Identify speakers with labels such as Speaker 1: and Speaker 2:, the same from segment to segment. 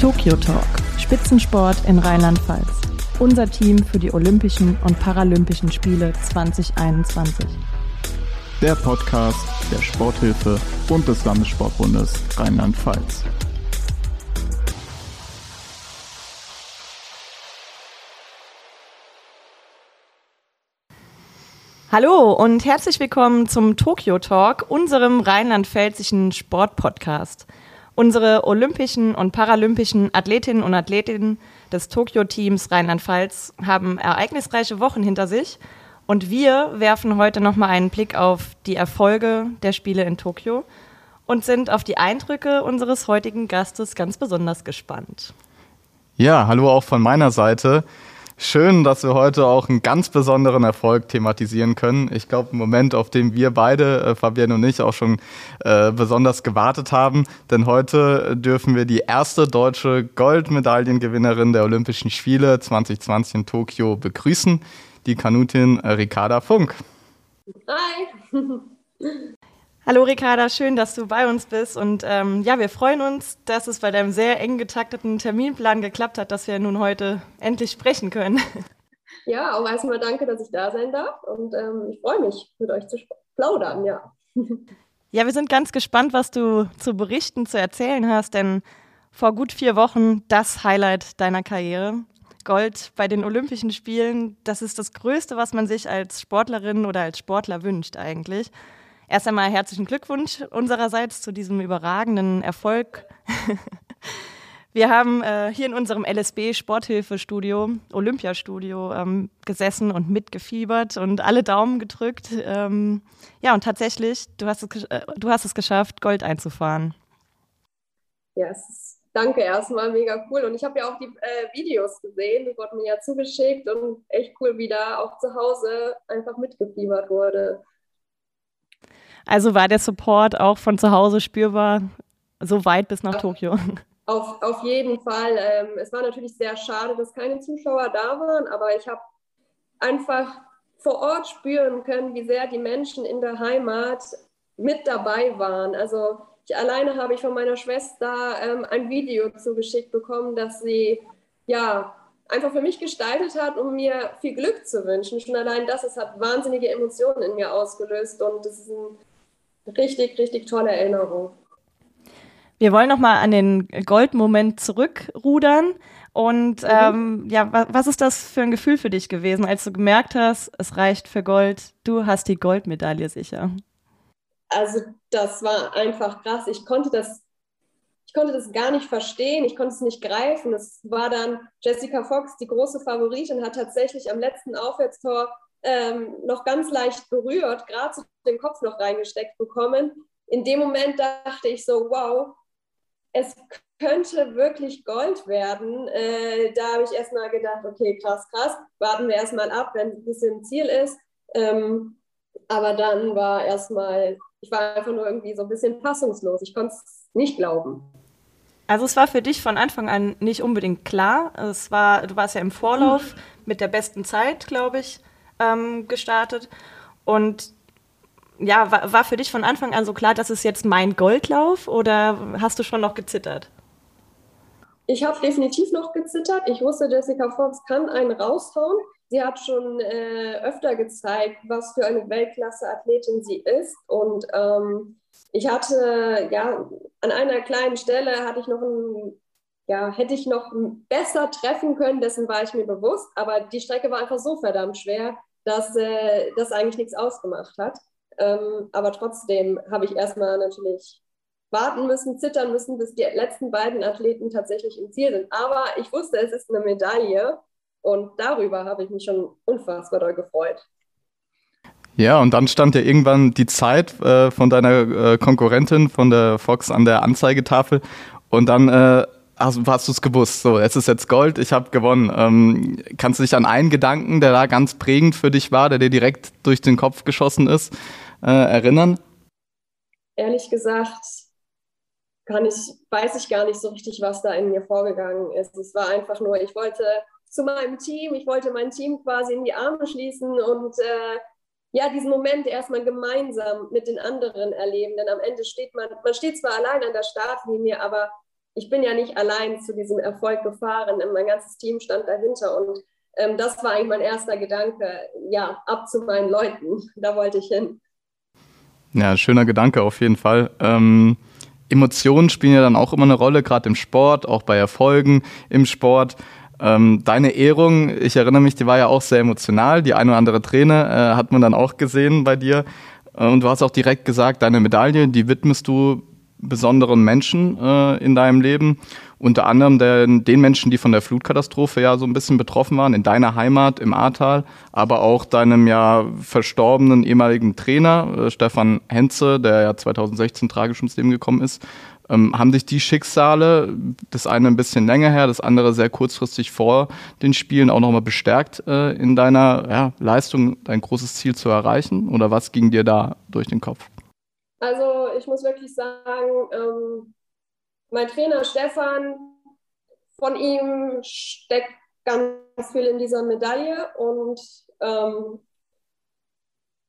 Speaker 1: Tokyo Talk, Spitzensport in Rheinland-Pfalz. Unser Team für die Olympischen und Paralympischen Spiele 2021.
Speaker 2: Der Podcast der Sporthilfe und des Landessportbundes Rheinland-Pfalz.
Speaker 1: Hallo und herzlich willkommen zum Tokyo Talk, unserem rheinland-pfälzischen Sportpodcast. Unsere olympischen und paralympischen Athletinnen und Athletinnen des Tokio-Teams Rheinland-Pfalz haben ereignisreiche Wochen hinter sich und wir werfen heute nochmal einen Blick auf die Erfolge der Spiele in Tokio und sind auf die Eindrücke unseres heutigen Gastes ganz besonders gespannt.
Speaker 2: Ja, hallo auch von meiner Seite. Schön, dass wir heute auch einen ganz besonderen Erfolg thematisieren können. Ich glaube, ein Moment, auf den wir beide, äh, Fabienne und ich, auch schon äh, besonders gewartet haben. Denn heute dürfen wir die erste deutsche Goldmedaillengewinnerin der Olympischen Spiele 2020 in Tokio begrüßen, die Kanutin Ricarda Funk.
Speaker 3: Hi!
Speaker 1: Hallo Ricarda, schön, dass du bei uns bist. Und ähm, ja, wir freuen uns, dass es bei deinem sehr eng getakteten Terminplan geklappt hat, dass wir nun heute endlich sprechen können.
Speaker 3: Ja, auch erstmal danke, dass ich da sein darf. Und ähm, ich freue mich, mit euch zu plaudern, ja.
Speaker 1: Ja, wir sind ganz gespannt, was du zu berichten, zu erzählen hast, denn vor gut vier Wochen das Highlight deiner Karriere. Gold bei den Olympischen Spielen, das ist das Größte, was man sich als Sportlerin oder als Sportler wünscht eigentlich. Erst einmal herzlichen Glückwunsch unsererseits zu diesem überragenden Erfolg. Wir haben äh, hier in unserem LSB Sporthilfestudio, Olympiastudio, ähm, gesessen und mitgefiebert und alle Daumen gedrückt. Ähm, ja, und tatsächlich, du hast es, äh, du hast es geschafft, Gold einzufahren.
Speaker 3: Ja, yes. danke erstmal, mega cool. Und ich habe ja auch die äh, Videos gesehen, die wurden mir ja zugeschickt und echt cool, wie da auch zu Hause einfach mitgefiebert wurde.
Speaker 1: Also war der Support auch von zu Hause spürbar, so weit bis nach Tokio?
Speaker 3: Auf, auf jeden Fall. Ähm, es war natürlich sehr schade, dass keine Zuschauer da waren, aber ich habe einfach vor Ort spüren können, wie sehr die Menschen in der Heimat mit dabei waren. Also ich alleine habe ich von meiner Schwester ähm, ein Video zugeschickt bekommen, dass sie ja einfach für mich gestaltet hat, um mir viel Glück zu wünschen. Schon allein das, es hat wahnsinnige Emotionen in mir ausgelöst und es ist ein richtig, richtig tolle Erinnerung.
Speaker 1: Wir wollen nochmal an den Goldmoment zurückrudern. Und mhm. ähm, ja, was ist das für ein Gefühl für dich gewesen, als du gemerkt hast, es reicht für Gold, du hast die Goldmedaille sicher?
Speaker 3: Also das war einfach krass. Ich konnte das, ich konnte das gar nicht verstehen, ich konnte es nicht greifen. Es war dann Jessica Fox, die große Favoritin, hat tatsächlich am letzten Aufwärtstor ähm, noch ganz leicht berührt, gerade so den Kopf noch reingesteckt bekommen. In dem Moment dachte ich so, wow, es könnte wirklich Gold werden. Äh, da habe ich erstmal gedacht, okay, krass, krass, warten wir erstmal ab, wenn es ein bisschen Ziel ist. Ähm, aber dann war erstmal, ich war einfach nur irgendwie so ein bisschen fassungslos. Ich konnte es nicht glauben.
Speaker 1: Also es war für dich von Anfang an nicht unbedingt klar. Es war, du warst ja im Vorlauf mit der besten Zeit, glaube ich ähm, gestartet. Und ja, war, war für dich von Anfang an so klar, dass es jetzt mein Goldlauf oder hast du schon noch gezittert?
Speaker 3: Ich habe definitiv noch gezittert. Ich wusste, Jessica Fox kann einen raushauen. Sie hat schon äh, öfter gezeigt, was für eine Weltklasse-Athletin sie ist. Und ähm, ich hatte, ja, an einer kleinen Stelle hatte ich noch ein, ja, hätte ich noch besser treffen können, dessen war ich mir bewusst. Aber die Strecke war einfach so verdammt schwer, dass äh, das eigentlich nichts ausgemacht hat. Ähm, aber trotzdem habe ich erstmal natürlich warten müssen, zittern müssen, bis die letzten beiden Athleten tatsächlich im Ziel sind. Aber ich wusste, es ist eine Medaille und darüber habe ich mich schon unfassbar doll gefreut.
Speaker 2: Ja, und dann stand ja irgendwann die Zeit äh, von deiner äh, Konkurrentin, von der Fox, an der Anzeigetafel. Und dann äh, hast, hast du es gewusst. So, es ist jetzt Gold, ich habe gewonnen. Ähm, kannst du dich an einen Gedanken, der da ganz prägend für dich war, der dir direkt durch den Kopf geschossen ist, äh, erinnern?
Speaker 3: Ehrlich gesagt, kann ich, weiß ich gar nicht so richtig, was da in mir vorgegangen ist. Es war einfach nur, ich wollte zu meinem Team, ich wollte mein Team quasi in die Arme schließen und äh, ja, diesen Moment erstmal gemeinsam mit den anderen erleben. Denn am Ende steht man, man steht zwar allein an der Startlinie, aber ich bin ja nicht allein zu diesem Erfolg gefahren. Mein ganzes Team stand dahinter und ähm, das war eigentlich mein erster Gedanke. Ja, ab zu meinen Leuten. Da wollte ich hin.
Speaker 2: Ja, schöner Gedanke auf jeden Fall. Ähm, Emotionen spielen ja dann auch immer eine Rolle, gerade im Sport, auch bei Erfolgen im Sport. Ähm, deine Ehrung, ich erinnere mich, die war ja auch sehr emotional. Die eine oder andere Träne äh, hat man dann auch gesehen bei dir. Äh, und du hast auch direkt gesagt, deine Medaille, die widmest du besonderen Menschen äh, in deinem Leben. Unter anderem den, den Menschen, die von der Flutkatastrophe ja so ein bisschen betroffen waren, in deiner Heimat im Ahrtal, aber auch deinem ja verstorbenen ehemaligen Trainer, äh, Stefan Henze, der ja 2016 tragisch ums Leben gekommen ist. Ähm, haben sich die Schicksale, das eine ein bisschen länger her, das andere sehr kurzfristig vor den Spielen auch nochmal bestärkt äh, in deiner ja, Leistung, dein großes Ziel zu erreichen? Oder was ging dir da durch den Kopf?
Speaker 3: Also ich muss wirklich sagen, ähm, mein Trainer Stefan, von ihm steckt ganz viel in dieser Medaille und ähm,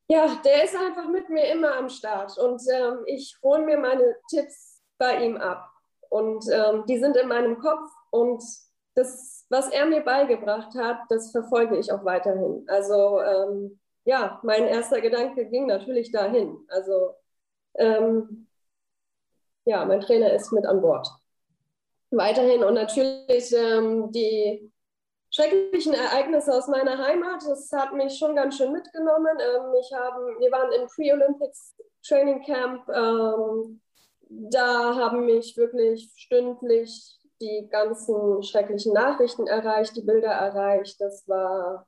Speaker 3: ja, der ist einfach mit mir immer am Start und ähm, ich hole mir meine Tipps bei ihm ab und ähm, die sind in meinem Kopf und das, was er mir beigebracht hat, das verfolge ich auch weiterhin. Also ähm, ja, mein erster Gedanke ging natürlich dahin. Also ähm, ja, mein Trainer ist mit an Bord. Weiterhin und natürlich ähm, die schrecklichen Ereignisse aus meiner Heimat, das hat mich schon ganz schön mitgenommen. Ähm, ich haben, wir waren im Pre-Olympics Training Camp. Ähm, da haben mich wirklich stündlich die ganzen schrecklichen Nachrichten erreicht, die Bilder erreicht. Das war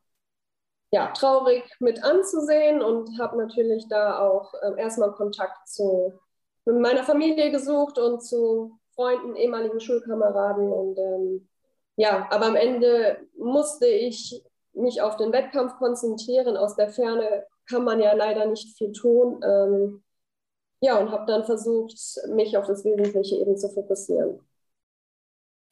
Speaker 3: ja, traurig mit anzusehen und habe natürlich da auch äh, erstmal Kontakt zu meiner Familie gesucht und zu Freunden, ehemaligen Schulkameraden. Und ähm, ja, aber am Ende musste ich mich auf den Wettkampf konzentrieren. Aus der Ferne kann man ja leider nicht viel tun. Ähm, ja, und habe dann versucht, mich auf das Wesentliche eben zu fokussieren.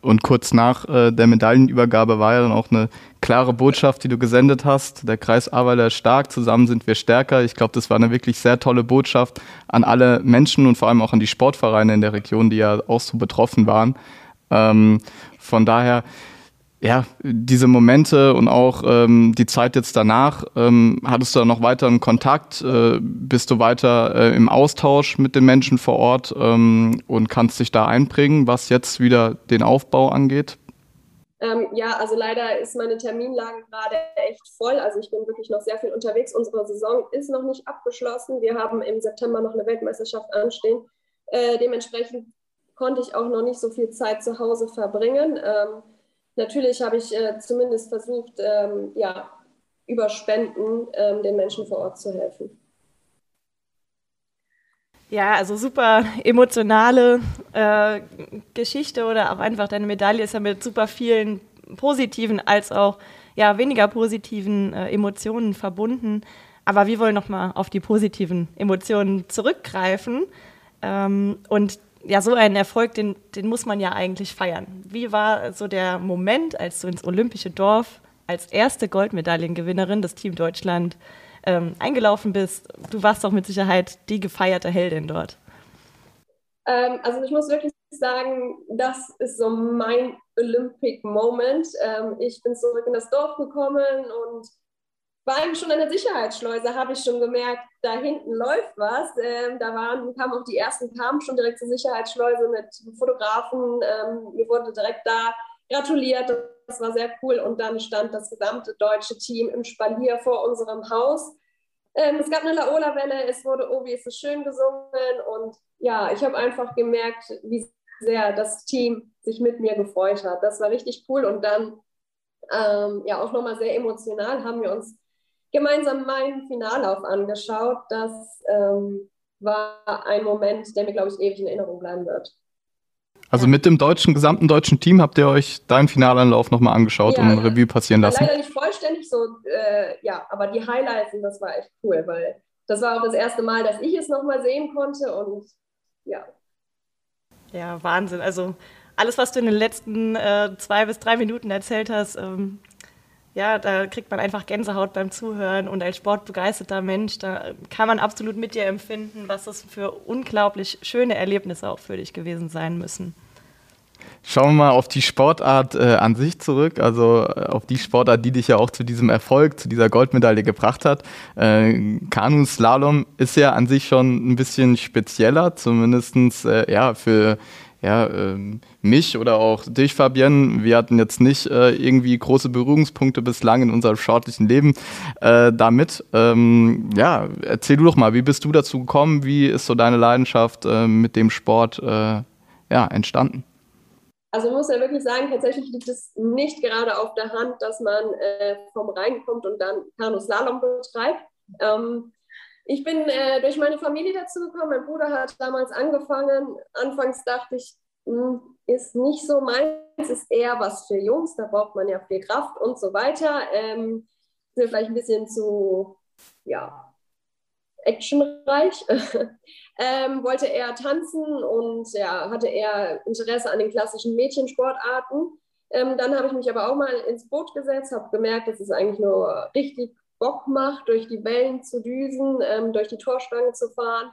Speaker 2: Und kurz nach äh, der Medaillenübergabe war ja dann auch eine klare Botschaft, die du gesendet hast. Der Kreis Ahrweiler ist stark, zusammen sind wir stärker. Ich glaube, das war eine wirklich sehr tolle Botschaft an alle Menschen und vor allem auch an die Sportvereine in der Region, die ja auch so betroffen waren. Ähm, von daher ja, diese Momente und auch ähm, die Zeit jetzt danach, ähm, hattest du da noch weiteren Kontakt? Äh, bist du weiter äh, im Austausch mit den Menschen vor Ort ähm, und kannst dich da einbringen, was jetzt wieder den Aufbau angeht?
Speaker 3: Ähm, ja, also leider ist meine Terminlage gerade echt voll. Also ich bin wirklich noch sehr viel unterwegs. Unsere Saison ist noch nicht abgeschlossen. Wir haben im September noch eine Weltmeisterschaft anstehen. Äh, dementsprechend konnte ich auch noch nicht so viel Zeit zu Hause verbringen. Ähm, natürlich habe ich äh, zumindest versucht, ähm, ja, über Spenden ähm, den Menschen vor Ort zu helfen.
Speaker 1: Ja, also super emotionale äh, Geschichte oder auch einfach deine Medaille ist ja mit super vielen positiven als auch ja weniger positiven äh, Emotionen verbunden. Aber wir wollen nochmal auf die positiven Emotionen zurückgreifen. Ähm, und ja, so einen Erfolg, den, den muss man ja eigentlich feiern. Wie war so der Moment, als du ins Olympische Dorf als erste Goldmedaillengewinnerin des Team Deutschland ähm, eingelaufen bist? Du warst doch mit Sicherheit die gefeierte Heldin dort.
Speaker 3: Ähm, also ich muss wirklich sagen, das ist so mein Olympic Moment. Ähm, ich bin zurück in das Dorf gekommen und war eigentlich schon an der Sicherheitsschleuse, habe ich schon gemerkt, da hinten läuft was. Ähm, da waren, kamen auch die ersten, kamen schon direkt zur Sicherheitsschleuse mit Fotografen. Ähm, mir wurde direkt da gratuliert. Das war sehr cool. Und dann stand das gesamte deutsche Team im Spalier vor unserem Haus. Ähm, es gab eine Laola-Welle, es wurde Oh, wie ist es schön gesungen. Und ja, ich habe einfach gemerkt, wie sehr das Team sich mit mir gefreut hat. Das war richtig cool. Und dann ähm, ja auch nochmal sehr emotional haben wir uns gemeinsam meinen Finallauf angeschaut. Das ähm, war ein Moment, der mir, glaube ich, ewig in Erinnerung bleiben wird.
Speaker 2: Also mit dem deutschen, gesamten deutschen Team habt ihr euch deinen Finalanlauf nochmal angeschaut ja, und Revue passieren lassen?
Speaker 3: Leider nicht vollständig so, äh, ja, aber die Highlights, das war echt cool, weil das war auch das erste Mal, dass ich es nochmal sehen konnte und ja.
Speaker 1: Ja, Wahnsinn. Also alles, was du in den letzten äh, zwei bis drei Minuten erzählt hast, ähm, ja, da kriegt man einfach Gänsehaut beim Zuhören und als sportbegeisterter Mensch, da kann man absolut mit dir empfinden, was das für unglaublich schöne Erlebnisse auch für dich gewesen sein müssen.
Speaker 2: Schauen wir mal auf die Sportart äh, an sich zurück, also äh, auf die Sportart, die dich ja auch zu diesem Erfolg, zu dieser Goldmedaille gebracht hat. Äh, Kanu-Slalom ist ja an sich schon ein bisschen spezieller, zumindestens äh, ja, für ja, ähm, mich oder auch dich, Fabienne. Wir hatten jetzt nicht äh, irgendwie große Berührungspunkte bislang in unserem sportlichen Leben äh, damit. Ähm, ja, erzähl du doch mal, wie bist du dazu gekommen? Wie ist so deine Leidenschaft äh, mit dem Sport ja, entstanden?
Speaker 3: Also man muss ja wirklich sagen, tatsächlich liegt es nicht gerade auf der Hand, dass man äh, vom Rhein kommt und dann Kanuslalom betreibt. Ähm, ich bin äh, durch meine Familie dazu gekommen. Mein Bruder hat damals angefangen. Anfangs dachte ich, mh, hm, ist nicht so meins, ist eher was für Jungs. Da braucht man ja viel Kraft und so weiter. Ähm, sind vielleicht ein bisschen zu, ja, actionreich. ähm, wollte eher tanzen und ja, hatte eher Interesse an den klassischen Mädchensportarten. Ähm, dann habe ich mich aber auch mal ins Boot gesetzt, habe gemerkt, dass es eigentlich nur richtig Bock macht, durch die Wellen zu düsen, ähm, durch die Torstange zu fahren.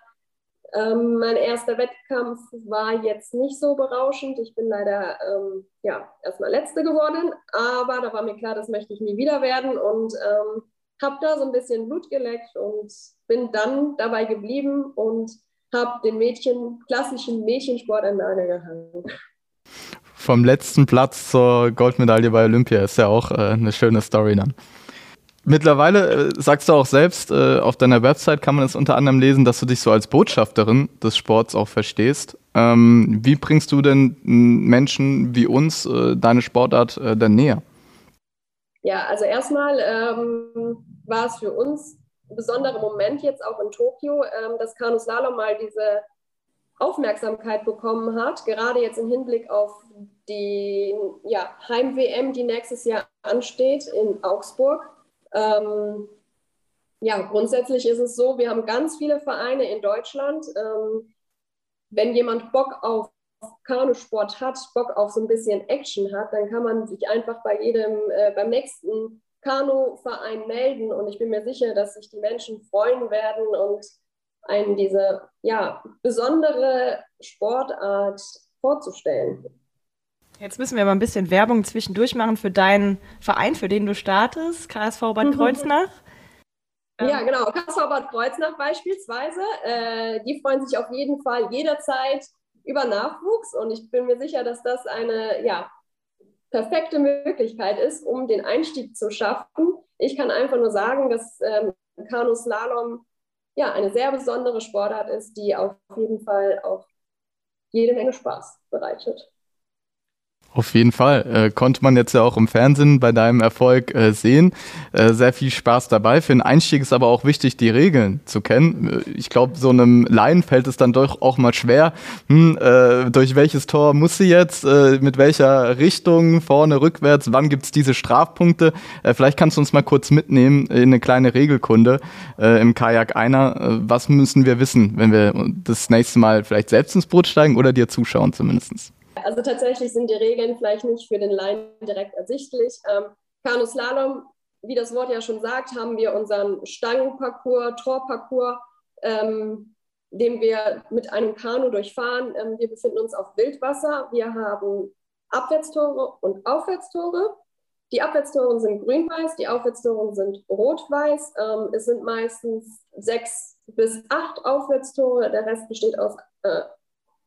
Speaker 3: Ähm, mein erster Wettkampf war jetzt nicht so berauschend. Ich bin leider ähm, ja, erstmal Letzte geworden, aber da war mir klar, das möchte ich nie wieder werden und ähm, habe da so ein bisschen Blut geleckt und bin dann dabei geblieben und habe den Mädchen, klassischen Mädchensport an Nagel gehangen.
Speaker 2: Vom letzten Platz zur Goldmedaille bei Olympia ist ja auch äh, eine schöne Story dann. Mittlerweile äh, sagst du auch selbst, äh, auf deiner Website kann man es unter anderem lesen, dass du dich so als Botschafterin des Sports auch verstehst. Ähm, wie bringst du denn Menschen wie uns äh, deine Sportart äh, denn näher?
Speaker 3: Ja, also erstmal ähm, war es für uns ein besonderer Moment jetzt auch in Tokio, ähm, dass Kanuslalom mal diese Aufmerksamkeit bekommen hat, gerade jetzt im Hinblick auf die ja, Heim-WM, die nächstes Jahr ansteht in Augsburg. Ähm, ja, grundsätzlich ist es so, wir haben ganz viele Vereine in Deutschland. Ähm, wenn jemand Bock auf Kanusport hat, Bock auf so ein bisschen Action hat, dann kann man sich einfach bei jedem, äh, beim nächsten Kanuverein melden und ich bin mir sicher, dass sich die Menschen freuen werden und einen diese ja, besondere Sportart vorzustellen.
Speaker 1: Jetzt müssen wir mal ein bisschen Werbung zwischendurch machen für deinen Verein, für den du startest, KSV Bad mhm. Kreuznach.
Speaker 3: Ja, genau, KSV Bad Kreuznach beispielsweise. Äh, die freuen sich auf jeden Fall jederzeit über Nachwuchs und ich bin mir sicher, dass das eine ja, perfekte Möglichkeit ist, um den Einstieg zu schaffen. Ich kann einfach nur sagen, dass ähm, Kanu-Slalom ja, eine sehr besondere Sportart ist, die auf jeden Fall auch jede Menge Spaß bereitet.
Speaker 2: Auf jeden Fall. Äh, konnte man jetzt ja auch im Fernsehen bei deinem Erfolg äh, sehen. Äh, sehr viel Spaß dabei. Für den Einstieg ist aber auch wichtig, die Regeln zu kennen. Äh, ich glaube, so einem Laien fällt es dann doch auch mal schwer. Hm, äh, durch welches Tor muss sie jetzt? Äh, mit welcher Richtung? Vorne, rückwärts? Wann gibt's diese Strafpunkte? vielleicht kannst du uns mal kurz mitnehmen in eine kleine Regelkunde im Kajak einer. was müssen wir wissen, wenn wir das nächste Mal vielleicht selbst ins Boot steigen oder dir zuschauen zumindestens?
Speaker 3: Also tatsächlich sind die Regeln vielleicht nicht für den Laien direkt ersichtlich. Ähm, Kanuslalom, wie das Wort ja schon sagt, haben wir unseren Stangenparcours, Torparcours, ähm, den wir mit einem Kanu durchfahren. Ähm, wir befinden uns auf Wildwasser. Wir haben Abwärtstore und Aufwärtstore. Die Abwärtstore sind grün-weiß, die Aufwärtstore sind rot-weiß. Ähm, es sind meistens sechs bis acht Aufwärtstore. Der Rest besteht aus äh,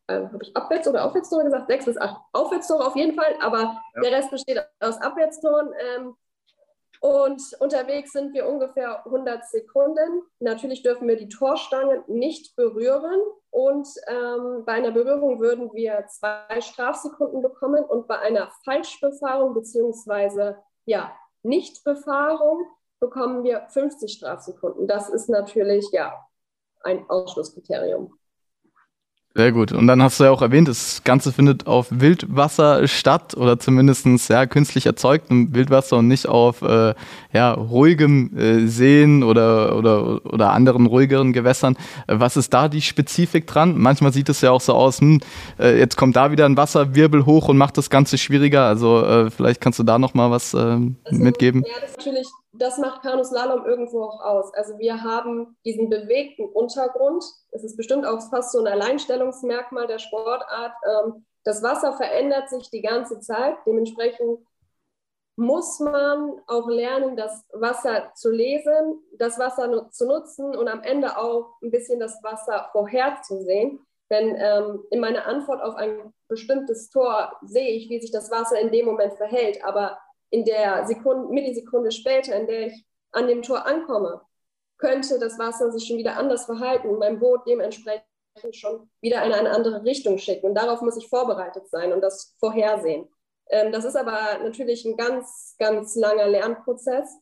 Speaker 3: ähm, habe ich Abwärts- oder Aufwärtstore gesagt? Sechs bis acht Aufwärtstore auf jeden Fall, aber ja. der Rest besteht aus Abwärtstoren. Ähm, und unterwegs sind wir ungefähr 100 Sekunden. Natürlich dürfen wir die Torstange nicht berühren. Und ähm, bei einer Berührung würden wir zwei Strafsekunden bekommen. Und bei einer Falschbefahrung bzw. Ja, Nichtbefahrung bekommen wir 50 Strafsekunden. Das ist natürlich ja ein Ausschlusskriterium.
Speaker 2: Sehr gut. Und dann hast du ja auch erwähnt, das Ganze findet auf Wildwasser statt oder zumindestens ja, künstlich erzeugtem Wildwasser und nicht auf äh, ja, ruhigem äh, Seen oder, oder, oder anderen ruhigeren Gewässern. Was ist da die Spezifik dran? Manchmal sieht es ja auch so aus, hm, äh, jetzt kommt da wieder ein Wasserwirbel hoch und macht das Ganze schwieriger. Also äh, vielleicht kannst du da noch mal was äh, also, mitgeben.
Speaker 3: Ja, das ist natürlich das macht Kanuslalom irgendwo auch aus. Also wir haben diesen bewegten Untergrund. Es ist bestimmt auch fast so ein Alleinstellungsmerkmal der Sportart. Ähm, das Wasser verändert sich die ganze Zeit. Dementsprechend muss man auch lernen, das Wasser zu lesen, das Wasser zu nutzen und am Ende auch ein bisschen das Wasser vorherzusehen. Denn ähm, in meiner Antwort auf ein bestimmtes Tor sehe ich, wie sich das Wasser in dem Moment verhält. Aber in der Sekunde, Millisekunde später, in der ich an dem Tor ankomme, könnte das Wasser sich schon wieder anders verhalten und mein Boot dementsprechend schon wieder in eine andere Richtung schicken. Und darauf muss ich vorbereitet sein und das vorhersehen. Ähm, das ist aber natürlich ein ganz, ganz langer Lernprozess.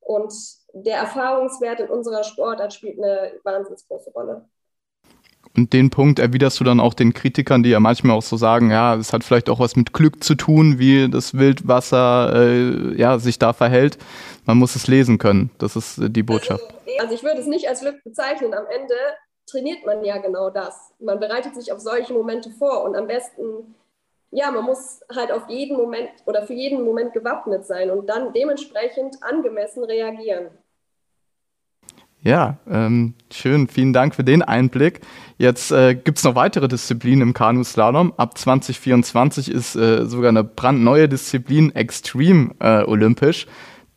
Speaker 3: Und der Erfahrungswert in unserer Sportart spielt eine wahnsinnig große Rolle.
Speaker 2: Und den Punkt erwiderst du dann auch den Kritikern, die ja manchmal auch so sagen, ja, es hat vielleicht auch was mit Glück zu tun, wie das Wildwasser äh, ja, sich da verhält. Man muss es lesen können. Das ist äh, die Botschaft.
Speaker 3: Also, also ich würde es nicht als Glück bezeichnen. Am Ende trainiert man ja genau das. Man bereitet sich auf solche Momente vor und am besten, ja, man muss halt auf jeden Moment oder für jeden Moment gewappnet sein und dann dementsprechend angemessen reagieren.
Speaker 2: Ja, ähm, schön. Vielen Dank für den Einblick. Jetzt äh, gibt es noch weitere Disziplinen im Kanuslalom. Ab 2024 ist äh, sogar eine brandneue Disziplin Extreme äh, olympisch.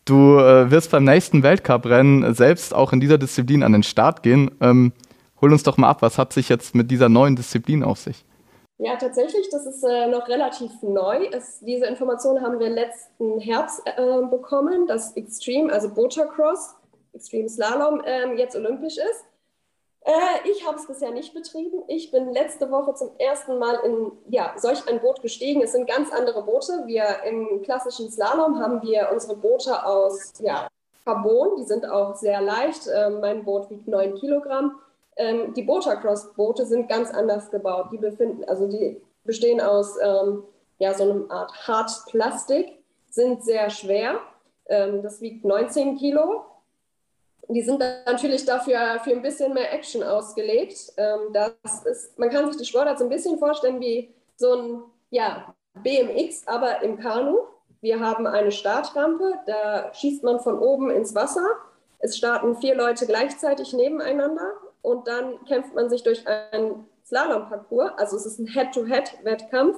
Speaker 2: Du äh, wirst beim nächsten Weltcuprennen selbst auch in dieser Disziplin an den Start gehen. Ähm, hol uns doch mal ab, was hat sich jetzt mit dieser neuen Disziplin auf sich?
Speaker 3: Ja, tatsächlich, das ist äh, noch relativ neu. Es, diese Information haben wir letzten Herbst äh, bekommen, dass Extreme, also Botacross, Extreme Slalom ähm, jetzt olympisch ist. Äh, ich habe es bisher nicht betrieben. Ich bin letzte Woche zum ersten Mal in ja, solch ein Boot gestiegen. Es sind ganz andere Boote. Wir im klassischen Slalom haben wir unsere Boote aus ja, Carbon. Die sind auch sehr leicht. Äh, mein Boot wiegt 9 Kilogramm. Ähm, die Botacross-Boote sind ganz anders gebaut. Die befinden, also die bestehen aus ähm, ja, so einer Art Hartplastik, sind sehr schwer. Ähm, das wiegt 19 Kilo die sind natürlich dafür für ein bisschen mehr Action ausgelegt. Ähm, das ist, man kann sich die Sportart so ein bisschen vorstellen wie so ein ja, BMX, aber im Kanu. Wir haben eine Startrampe, da schießt man von oben ins Wasser. Es starten vier Leute gleichzeitig nebeneinander und dann kämpft man sich durch einen Slalomparcours. Also es ist ein Head-to-Head-Wettkampf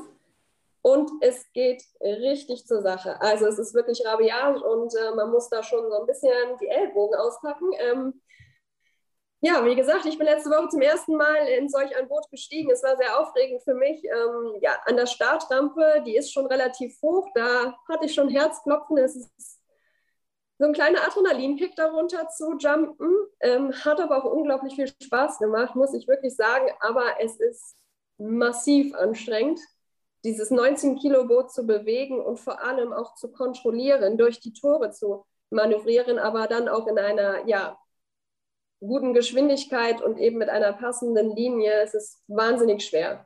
Speaker 3: und es geht richtig zur Sache. Also es ist wirklich rabiat und äh, man muss da schon so ein bisschen die Ellbogen auspacken. Ähm, ja, wie gesagt, ich bin letzte Woche zum ersten Mal in solch ein Boot gestiegen. Es war sehr aufregend für mich. Ähm, ja, an der Startrampe, die ist schon relativ hoch. Da hatte ich schon Herzklopfen. Es ist so ein kleiner Adrenalinkick darunter zu jumpen. Ähm, hat aber auch unglaublich viel Spaß gemacht, muss ich wirklich sagen. Aber es ist massiv anstrengend dieses 19 Kilo Boot zu bewegen und vor allem auch zu kontrollieren, durch die Tore zu manövrieren, aber dann auch in einer ja, guten Geschwindigkeit und eben mit einer passenden Linie. Es ist wahnsinnig schwer.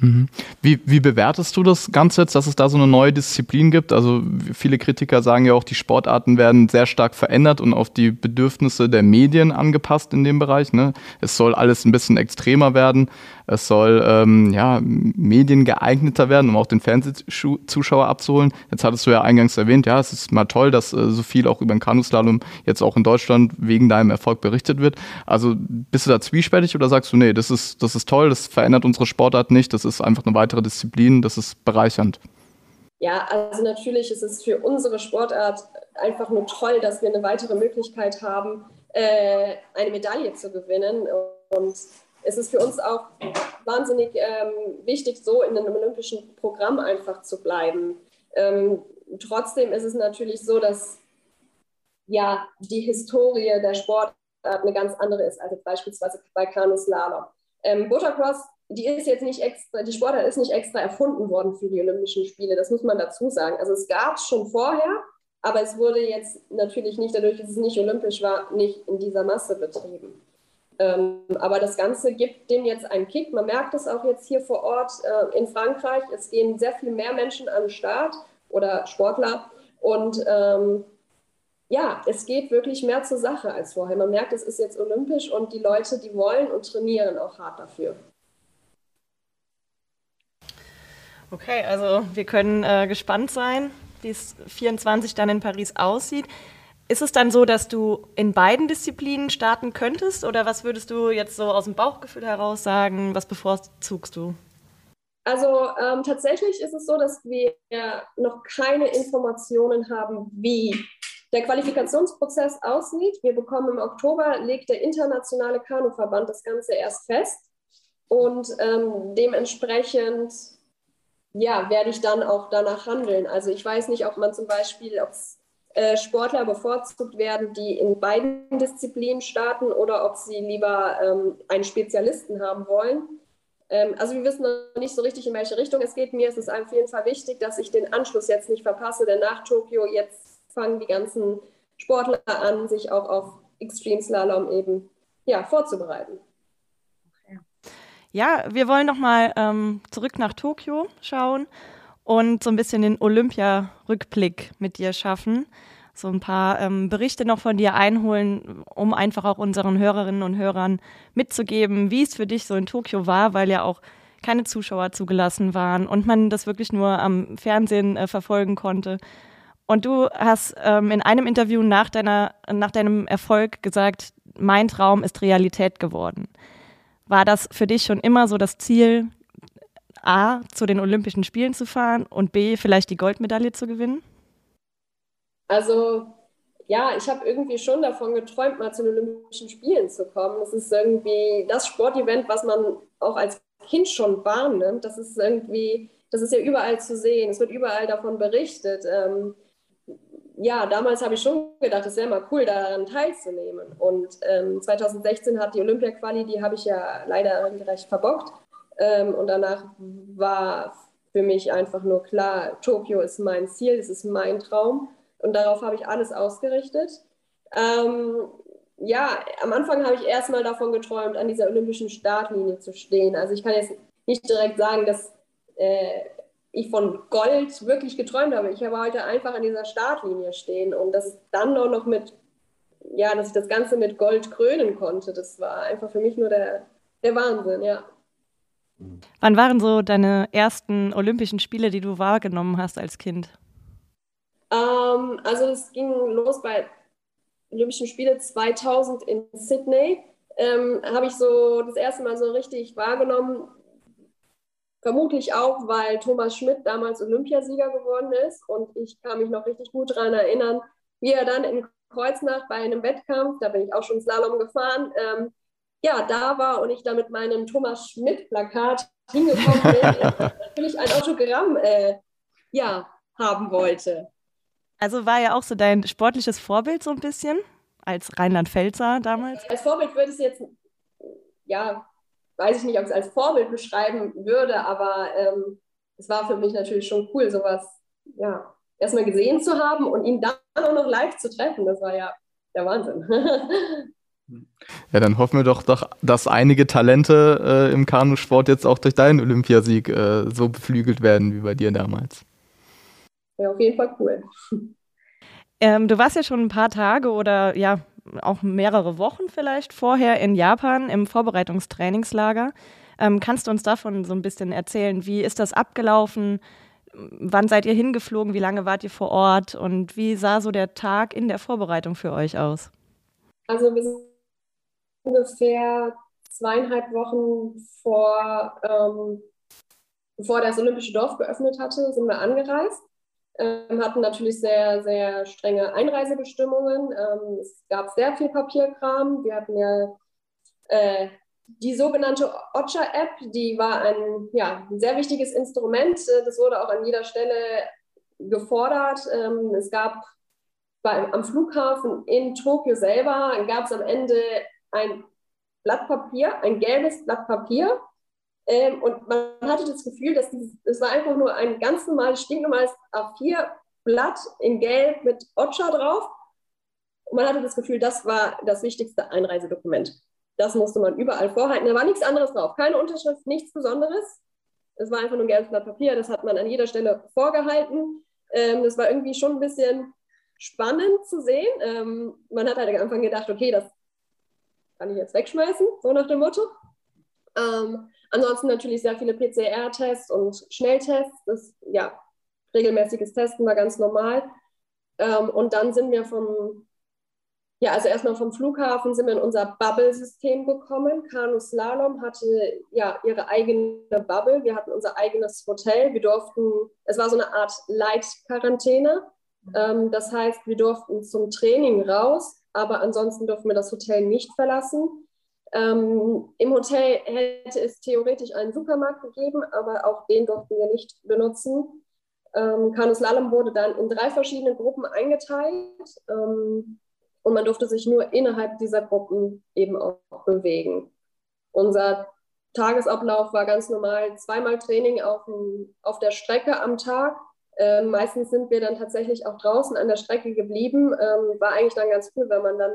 Speaker 2: Mhm. Wie, wie bewertest du das Ganze jetzt, dass es da so eine neue Disziplin gibt? Also viele Kritiker sagen ja auch, die Sportarten werden sehr stark verändert und auf die Bedürfnisse der Medien angepasst in dem Bereich. Ne? Es soll alles ein bisschen extremer werden. Es soll ähm, ja, mediengeeigneter werden, um auch den Fernsehzuschauer abzuholen. Jetzt hattest du ja eingangs erwähnt, ja, es ist mal toll, dass äh, so viel auch über den Kanuslalom jetzt auch in Deutschland wegen deinem Erfolg berichtet wird. Also bist du da zwiespältig oder sagst du, nee, das ist, das ist toll, das verändert unsere Sportart nicht, das ist einfach eine weitere Disziplin, das ist bereichernd?
Speaker 3: Ja, also natürlich ist es für unsere Sportart einfach nur toll, dass wir eine weitere Möglichkeit haben, äh, eine Medaille zu gewinnen. Und es ist für uns auch wahnsinnig ähm, wichtig, so in einem olympischen Programm einfach zu bleiben. Ähm, trotzdem ist es natürlich so, dass ja die Historie der Sportart eine ganz andere ist als beispielsweise bei Kanuslalom. Ähm, Buttercross, die ist jetzt nicht extra, die Sportart ist nicht extra erfunden worden für die Olympischen Spiele, das muss man dazu sagen. Also es gab es schon vorher, aber es wurde jetzt natürlich nicht dadurch, dass es nicht olympisch war, nicht in dieser Masse betrieben. Ähm, aber das Ganze gibt dem jetzt einen Kick. Man merkt es auch jetzt hier vor Ort äh, in Frankreich. Es gehen sehr viel mehr Menschen an den Start oder Sportler. Und ähm, ja, es geht wirklich mehr zur Sache als vorher. Man merkt, es ist jetzt olympisch und die Leute, die wollen und trainieren auch hart dafür.
Speaker 1: Okay, also wir können äh, gespannt sein. wie es 24 dann in Paris aussieht. Ist es dann so, dass du in beiden Disziplinen starten könntest oder was würdest du jetzt so aus dem Bauchgefühl heraus sagen? Was bevorzugst du?
Speaker 3: Also ähm, tatsächlich ist es so, dass wir noch keine Informationen haben, wie der Qualifikationsprozess aussieht. Wir bekommen im Oktober, legt der internationale Kanuverband das Ganze erst fest. Und ähm, dementsprechend ja, werde ich dann auch danach handeln. Also ich weiß nicht, ob man zum Beispiel, ob äh, Sportler bevorzugt werden, die in beiden Disziplinen starten oder ob sie lieber ähm, einen Spezialisten haben wollen. Ähm, also wir wissen noch nicht so richtig, in welche Richtung es geht. Mir ist es auf jeden Fall wichtig, dass ich den Anschluss jetzt nicht verpasse, denn nach Tokio jetzt fangen die ganzen Sportler an, sich auch auf Extreme Slalom eben ja, vorzubereiten.
Speaker 1: Ja, wir wollen noch mal ähm, zurück nach Tokio schauen und so ein bisschen den Olympia-Rückblick mit dir schaffen. So ein paar ähm, Berichte noch von dir einholen, um einfach auch unseren Hörerinnen und Hörern mitzugeben, wie es für dich so in Tokio war, weil ja auch keine Zuschauer zugelassen waren und man das wirklich nur am Fernsehen äh, verfolgen konnte. Und du hast ähm, in einem Interview nach, deiner, nach deinem Erfolg gesagt, mein Traum ist Realität geworden. War das für dich schon immer so das Ziel, A, zu den Olympischen Spielen zu fahren und B, vielleicht die Goldmedaille zu gewinnen?
Speaker 3: Also ja, ich habe irgendwie schon davon geträumt, mal zu den Olympischen Spielen zu kommen. Das ist irgendwie das Sportevent, was man auch als Kind schon wahrnimmt. Das ist irgendwie, das ist ja überall zu sehen. Es wird überall davon berichtet. Ähm, ja, damals habe ich schon gedacht, es wäre mal cool, daran teilzunehmen. Und ähm, 2016 hat die Olympia-Quali, die habe ich ja leider regelrecht verbockt. Ähm, und danach war für mich einfach nur klar, Tokio ist mein Ziel, es ist mein Traum. Und darauf habe ich alles ausgerichtet. Ähm, ja, am Anfang habe ich erstmal davon geträumt, an dieser olympischen Startlinie zu stehen. Also ich kann jetzt nicht direkt sagen, dass äh, ich von Gold wirklich geträumt habe. Ich heute einfach an dieser Startlinie stehen und das dann auch noch mit, ja, dass ich das Ganze mit Gold krönen konnte, das war einfach für mich nur der, der Wahnsinn, ja.
Speaker 1: Wann waren so deine ersten Olympischen Spiele, die du wahrgenommen hast als Kind?
Speaker 3: Ähm, also es ging los bei Olympischen Spiele 2000 in Sydney. Ähm, habe ich so das erste Mal so richtig wahrgenommen, Vermutlich auch, weil Thomas Schmidt damals Olympiasieger geworden ist und ich kann mich noch richtig gut daran erinnern, wie er dann in Kreuznach bei einem Wettkampf, da bin ich auch schon Slalom gefahren, ähm, ja, da war und ich da mit meinem Thomas Schmidt-Plakat hingekommen bin, natürlich ein Autogramm äh, ja, haben wollte.
Speaker 1: Also war ja auch so dein sportliches Vorbild so ein bisschen als Rheinland-Pfälzer damals?
Speaker 3: Als Vorbild würde ich es jetzt, ja, weiß ich nicht, ob ich es als Vorbild beschreiben würde, aber ähm, es war für mich natürlich schon cool, sowas ja, erstmal gesehen zu haben und ihn dann auch noch live zu treffen. Das war ja der Wahnsinn.
Speaker 2: Ja, dann hoffen wir doch, doch dass einige Talente äh, im Kanusport jetzt auch durch deinen Olympiasieg äh, so beflügelt werden wie bei dir damals.
Speaker 3: Ja, auf jeden Fall cool.
Speaker 1: Ähm, du warst ja schon ein paar Tage oder ja, auch mehrere Wochen vielleicht vorher in Japan im Vorbereitungstrainingslager. Ähm, kannst du uns davon so ein bisschen erzählen? Wie ist das abgelaufen? Wann seid ihr hingeflogen? Wie lange wart ihr vor Ort? Und wie sah so der Tag in der Vorbereitung für euch aus?
Speaker 3: Also wir sind ungefähr zweieinhalb Wochen vor, ähm, bevor das Olympische Dorf geöffnet hatte, sind wir angereist ähm, hatten natürlich sehr, sehr strenge Einreisebestimmungen. Ähm, es gab sehr viel Papierkram. Wir hatten ja äh, die sogenannte Ocha-App, die war ein, ja, ein sehr wichtiges Instrument. Das wurde auch an jeder Stelle gefordert. Ähm, es gab bei, am Flughafen in Tokio selber, gab es am Ende ein Blatt Papier, ein gelbes Blatt Papier, ähm, und man hatte das Gefühl, dass es war einfach nur ein ganz normales, stinknormales A4-Blatt in Gelb mit Otscha drauf. Und man hatte das Gefühl, das war das wichtigste Einreisedokument. Das musste man überall vorhalten. Da war nichts anderes drauf. Keine Unterschrift, nichts Besonderes. Es war einfach nur ein gelbes Blatt Papier. Das hat man an jeder Stelle vorgehalten. Ähm, das war irgendwie schon ein bisschen spannend zu sehen. Ähm, man hat halt am Anfang gedacht, okay, das kann ich jetzt wegschmeißen, so nach dem Motto. Ähm, Ansonsten natürlich sehr viele PCR-Tests und Schnelltests. Das ja, regelmäßiges Testen war ganz normal. Ähm, und dann sind wir vom, ja, also erstmal vom Flughafen sind wir in unser Bubble-System gekommen. Kanu Slalom hatte ja ihre eigene Bubble. Wir hatten unser eigenes Hotel. Wir durften, es war so eine Art Light-Quarantäne. Ähm, das heißt, wir durften zum Training raus, aber ansonsten durften wir das Hotel nicht verlassen. Ähm, Im Hotel hätte es theoretisch einen Supermarkt gegeben, aber auch den durften wir nicht benutzen. Ähm, Kanuslalom wurde dann in drei verschiedene Gruppen eingeteilt ähm, und man durfte sich nur innerhalb dieser Gruppen eben auch bewegen. Unser Tagesablauf war ganz normal, zweimal Training auf, auf der Strecke am Tag. Ähm, meistens sind wir dann tatsächlich auch draußen an der Strecke geblieben. Ähm, war eigentlich dann ganz cool, weil man dann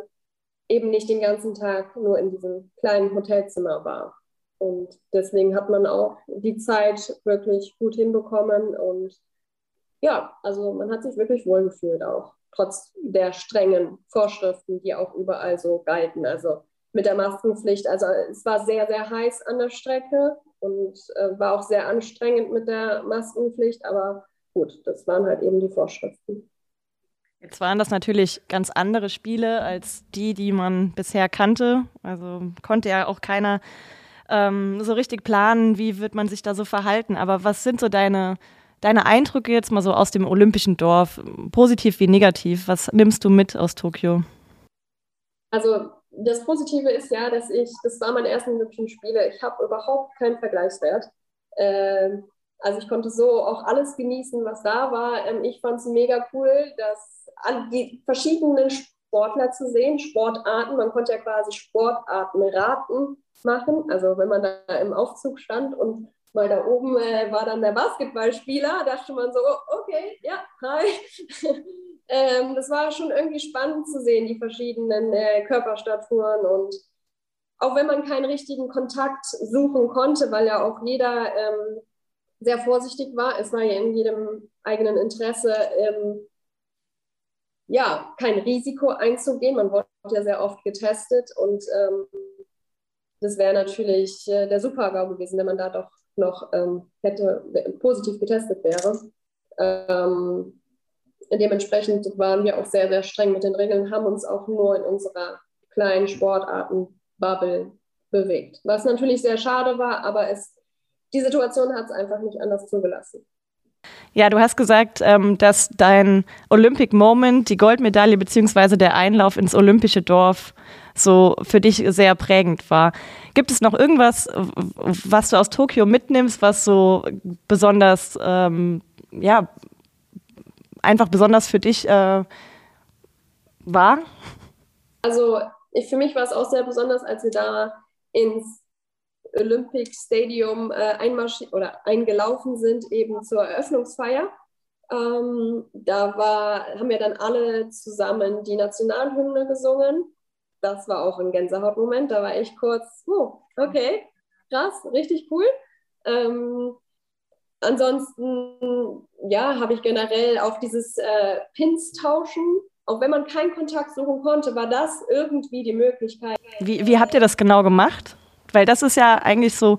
Speaker 3: eben nicht den ganzen Tag nur in diesem kleinen Hotelzimmer war. Und deswegen hat man auch die Zeit wirklich gut hinbekommen. Und ja, also man hat sich wirklich wohlgefühlt auch, trotz der strengen Vorschriften, die auch überall so galten. Also mit der Maskenpflicht. Also es war sehr, sehr heiß an der Strecke und äh, war auch sehr anstrengend mit der Maskenpflicht. Aber gut, das waren halt eben die Vorschriften.
Speaker 1: Jetzt waren das natürlich ganz andere Spiele als die, die man bisher kannte. Also konnte ja auch keiner ähm, so richtig planen, wie wird man sich da so verhalten. Aber was sind so deine, deine Eindrücke jetzt mal so aus dem olympischen Dorf, positiv wie negativ? Was nimmst du mit aus Tokio?
Speaker 3: Also das Positive ist ja, dass ich, das war meine ersten Olympischen Spiele, ich habe überhaupt keinen Vergleichswert. Ähm, also ich konnte so auch alles genießen, was da war. Ähm, ich fand es mega cool, dass die verschiedenen Sportler zu sehen, Sportarten. Man konnte ja quasi Sportarten raten machen. Also wenn man da im Aufzug stand und mal da oben äh, war dann der Basketballspieler, dachte man so, okay, ja, hi. ähm, das war schon irgendwie spannend zu sehen, die verschiedenen äh, Körperstaturen und auch wenn man keinen richtigen Kontakt suchen konnte, weil ja auch jeder ähm, sehr vorsichtig war, es war ja in jedem eigenen Interesse, ähm, ja, kein Risiko einzugehen. Man wurde ja sehr oft getestet und ähm, das wäre natürlich äh, der Super-GAU gewesen, wenn man da doch noch ähm, hätte positiv getestet wäre. Ähm, dementsprechend waren wir auch sehr, sehr streng mit den Regeln, haben uns auch nur in unserer kleinen Sportarten-Bubble bewegt. Was natürlich sehr schade war, aber es, die Situation hat es einfach nicht anders zugelassen.
Speaker 1: Ja, du hast gesagt, ähm, dass dein Olympic Moment, die Goldmedaille beziehungsweise der Einlauf ins olympische Dorf so für dich sehr prägend war. Gibt es noch irgendwas, was du aus Tokio mitnimmst, was so besonders, ähm, ja, einfach besonders für dich äh, war?
Speaker 3: Also ich, für mich war es auch sehr besonders, als wir da ins Olympic Stadium äh, oder eingelaufen sind, eben zur Eröffnungsfeier. Ähm, da war, haben wir dann alle zusammen die Nationalhymne gesungen. Das war auch ein Gänsehautmoment. Da war ich kurz, oh, okay, krass, richtig cool. Ähm, ansonsten, ja, habe ich generell auch dieses äh, Pins tauschen. Auch wenn man keinen Kontakt suchen konnte, war das irgendwie die Möglichkeit.
Speaker 1: Wie, wie habt ihr das genau gemacht? Weil das ist ja eigentlich so